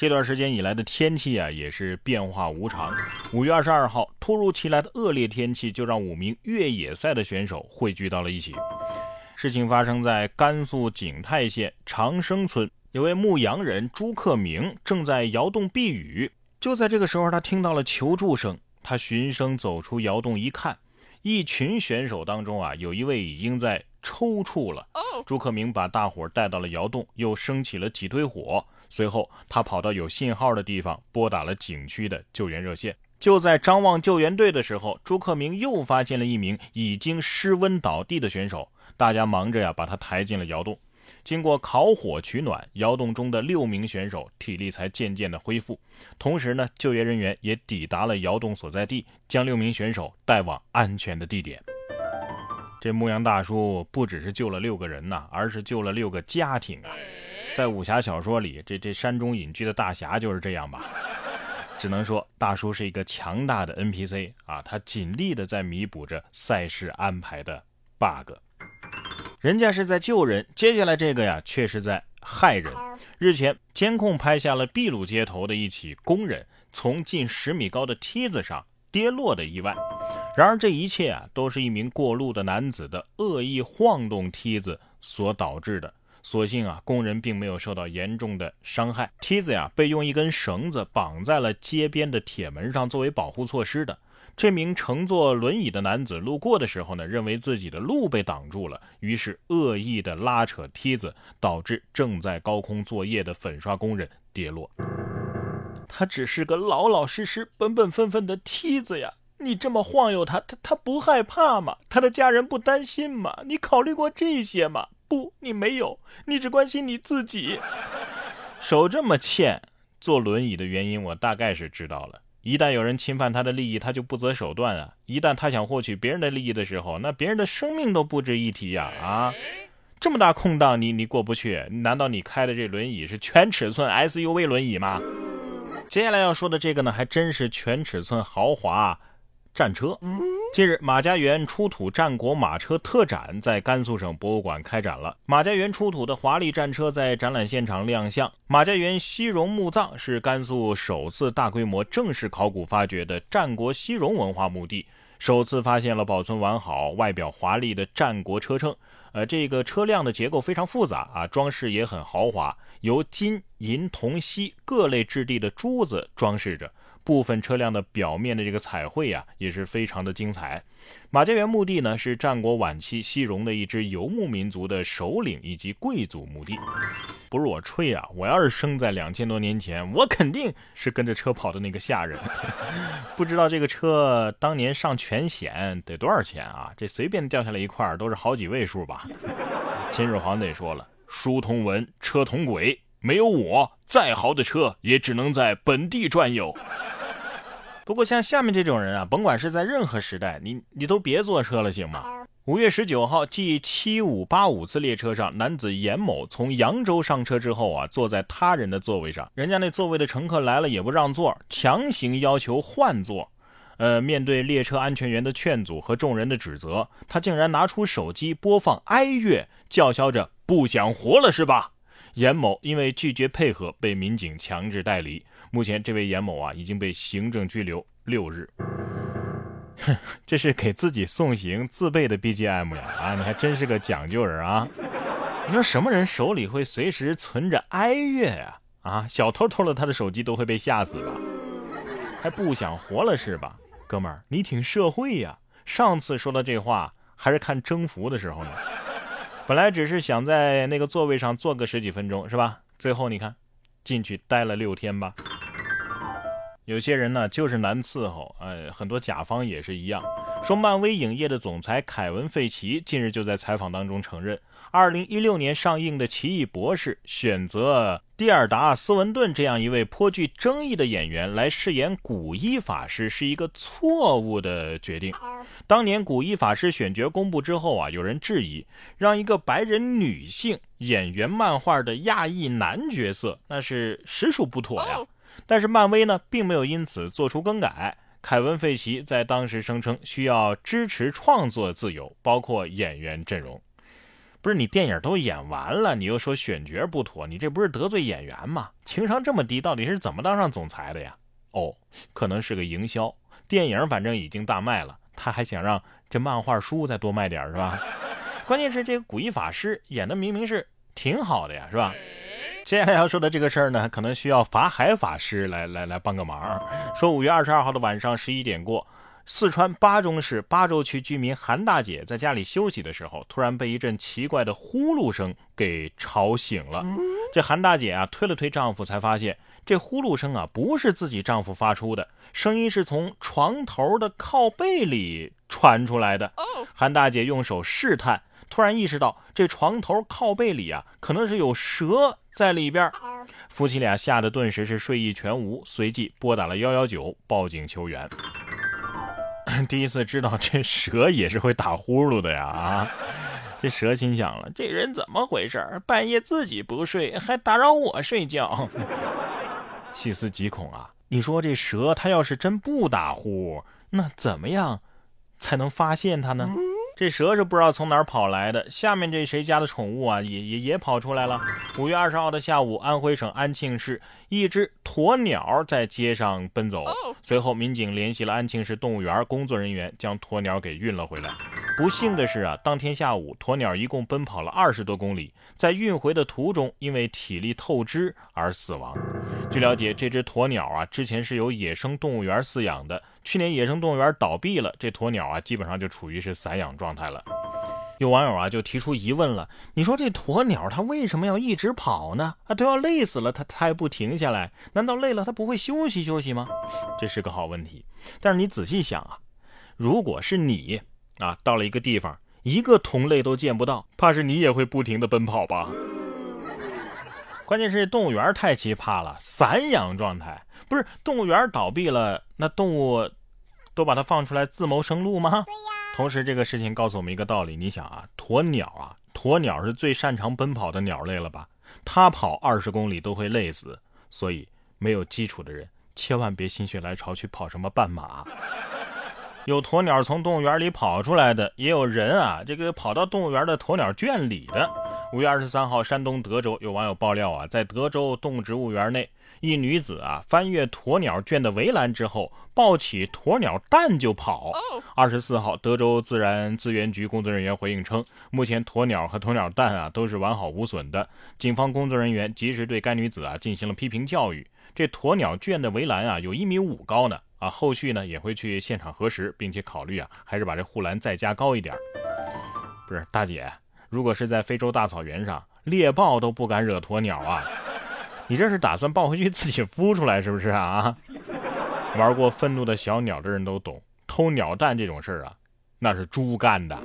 这段时间以来的天气啊，也是变化无常。五月二十二号，突如其来的恶劣天气就让五名越野赛的选手汇聚到了一起。事情发生在甘肃景泰县长生村，有位牧羊人朱克明正在窑洞避雨。就在这个时候，他听到了求助声，他循声走出窑洞一看，一群选手当中啊，有一位已经在抽搐了。朱克明把大伙带到了窑洞，又升起了几堆火。随后，他跑到有信号的地方，拨打了景区的救援热线。就在张望救援队的时候，朱克明又发现了一名已经失温倒地的选手。大家忙着呀，把他抬进了窑洞。经过烤火取暖，窑洞中的六名选手体力才渐渐的恢复。同时呢，救援人员也抵达了窑洞所在地，将六名选手带往安全的地点。这牧羊大叔不只是救了六个人呐，而是救了六个家庭啊！在武侠小说里，这这山中隐居的大侠就是这样吧？只能说大叔是一个强大的 NPC 啊，他尽力的在弥补着赛事安排的 bug。人家是在救人，接下来这个呀，却是在害人。日前，监控拍下了秘鲁街头的一起工人从近十米高的梯子上跌落的意外。然而，这一切啊，都是一名过路的男子的恶意晃动梯子所导致的。所幸啊，工人并没有受到严重的伤害。梯子呀，被用一根绳子绑在了街边的铁门上，作为保护措施的。这名乘坐轮椅的男子路过的时候呢，认为自己的路被挡住了，于是恶意的拉扯梯子，导致正在高空作业的粉刷工人跌落。他只是个老老实实、本本分分的梯子呀。你这么晃悠他，他他不害怕吗？他的家人不担心吗？你考虑过这些吗？不，你没有，你只关心你自己。手这么欠，坐轮椅的原因我大概是知道了。一旦有人侵犯他的利益，他就不择手段啊！一旦他想获取别人的利益的时候，那别人的生命都不值一提呀！啊，这么大空档，你你过不去？难道你开的这轮椅是全尺寸 SUV 轮椅吗？接下来要说的这个呢，还真是全尺寸豪华。战车。近日，马家园出土战国马车特展在甘肃省博物馆开展了。马家园出土的华丽战车在展览现场亮相。马家园西戎墓葬是甘肃首次大规模正式考古发掘的战国西戎文化墓地，首次发现了保存完好、外表华丽的战国车乘。呃，这个车辆的结构非常复杂啊，装饰也很豪华，由金银铜锡各类质地的珠子装饰着。部分车辆的表面的这个彩绘呀，也是非常的精彩。马家园墓地呢，是战国晚期西戎的一支游牧民族的首领以及贵族墓地。不是我吹啊，我要是生在两千多年前，我肯定是跟着车跑的那个下人。不知道这个车当年上全险得多少钱啊？这随便掉下来一块都是好几位数吧？秦始皇得说了：“书同文，车同轨。”没有我，再豪的车也只能在本地转悠。不过像下面这种人啊，甭管是在任何时代，你你都别坐车了，行吗？五月十九号，G 七五八五次列车上，男子严某从扬州上车之后啊，坐在他人的座位上，人家那座位的乘客来了也不让座，强行要求换座。呃，面对列车安全员的劝阻和众人的指责，他竟然拿出手机播放哀乐，叫嚣着“不想活了是吧？”严某因为拒绝配合，被民警强制带离。目前，这位严某啊已经被行政拘留六日。哼，这是给自己送行自备的 BGM 呀！啊，你还真是个讲究人啊！你说什么人手里会随时存着哀乐呀？啊，小偷偷了他的手机都会被吓死吧？还不想活了是吧，哥们儿？你挺社会呀！上次说的这话还是看征服的时候呢。本来只是想在那个座位上坐个十几分钟，是吧？最后你看，进去待了六天吧。有些人呢就是难伺候，呃，很多甲方也是一样。说漫威影业的总裁凯文·费奇近日就在采访当中承认。二零一六年上映的《奇异博士》选择蒂尔达·斯文顿这样一位颇具争议的演员来饰演古一法师是一个错误的决定。当年古一法师选角公布之后啊，有人质疑让一个白人女性演员漫画的亚裔男角色，那是实属不妥呀。但是漫威呢，并没有因此做出更改。凯文·费奇在当时声称需要支持创作自由，包括演员阵容。不是你电影都演完了，你又说选角不妥，你这不是得罪演员吗？情商这么低，到底是怎么当上总裁的呀？哦，可能是个营销，电影反正已经大卖了，他还想让这漫画书再多卖点是吧？关键是这个古一法师演的明明是挺好的呀，是吧？接下来要说的这个事儿呢，可能需要法海法师来来来帮个忙。说五月二十二号的晚上十一点过，四川巴中市巴州区居民韩大姐在家里休息的时候，突然被一阵奇怪的呼噜声给吵醒了。这韩大姐啊，推了推丈夫，才发现这呼噜声啊不是自己丈夫发出的，声音是从床头的靠背里传出来的。韩大姐用手试探，突然意识到这床头靠背里啊，可能是有蛇。在里边，夫妻俩吓得顿时是睡意全无，随即拨打了幺幺九报警求援。第一次知道这蛇也是会打呼噜的呀！啊，这蛇心想了，这人怎么回事？半夜自己不睡，还打扰我睡觉。细思极恐啊！你说这蛇它要是真不打呼，那怎么样才能发现它呢？这蛇是不知道从哪儿跑来的，下面这谁家的宠物啊，也也也跑出来了。五月二十号的下午，安徽省安庆市一只鸵鸟在街上奔走，随后民警联系了安庆市动物园工作人员，将鸵鸟给运了回来。不幸的是啊，当天下午鸵鸟一共奔跑了二十多公里，在运回的途中因为体力透支而死亡。据了解，这只鸵鸟啊，之前是由野生动物园饲养的。去年野生动物园倒闭了，这鸵鸟啊，基本上就处于是散养状态了。有网友啊就提出疑问了：你说这鸵鸟它为什么要一直跑呢？啊，都要累死了，它它还不停下来？难道累了它不会休息休息吗？这是个好问题。但是你仔细想啊，如果是你啊，到了一个地方，一个同类都见不到，怕是你也会不停的奔跑吧？关键是动物园太奇葩了，散养状态不是动物园倒闭了，那动物都把它放出来自谋生路吗？对呀。同时，这个事情告诉我们一个道理：你想啊，鸵鸟啊，鸵鸟是最擅长奔跑的鸟类了吧？它跑二十公里都会累死，所以没有基础的人千万别心血来潮去跑什么半马。有鸵鸟从动物园里跑出来的，也有人啊，这个跑到动物园的鸵鸟圈里的。五月二十三号，山东德州有网友爆料啊，在德州动植物园内，一女子啊翻越鸵鸟圈的围栏之后，抱起鸵鸟蛋就跑。二十四号，德州自然资源局工作人员回应称，目前鸵鸟和鸵鸟蛋啊都是完好无损的。警方工作人员及时对该女子啊进行了批评教育。这鸵鸟圈的围栏啊有一米五高呢啊，后续呢也会去现场核实，并且考虑啊还是把这护栏再加高一点。不是大姐。如果是在非洲大草原上，猎豹都不敢惹鸵鸟啊！你这是打算抱回去自己孵出来是不是啊？玩过愤怒的小鸟的人都懂，偷鸟蛋这种事儿啊，那是猪干的。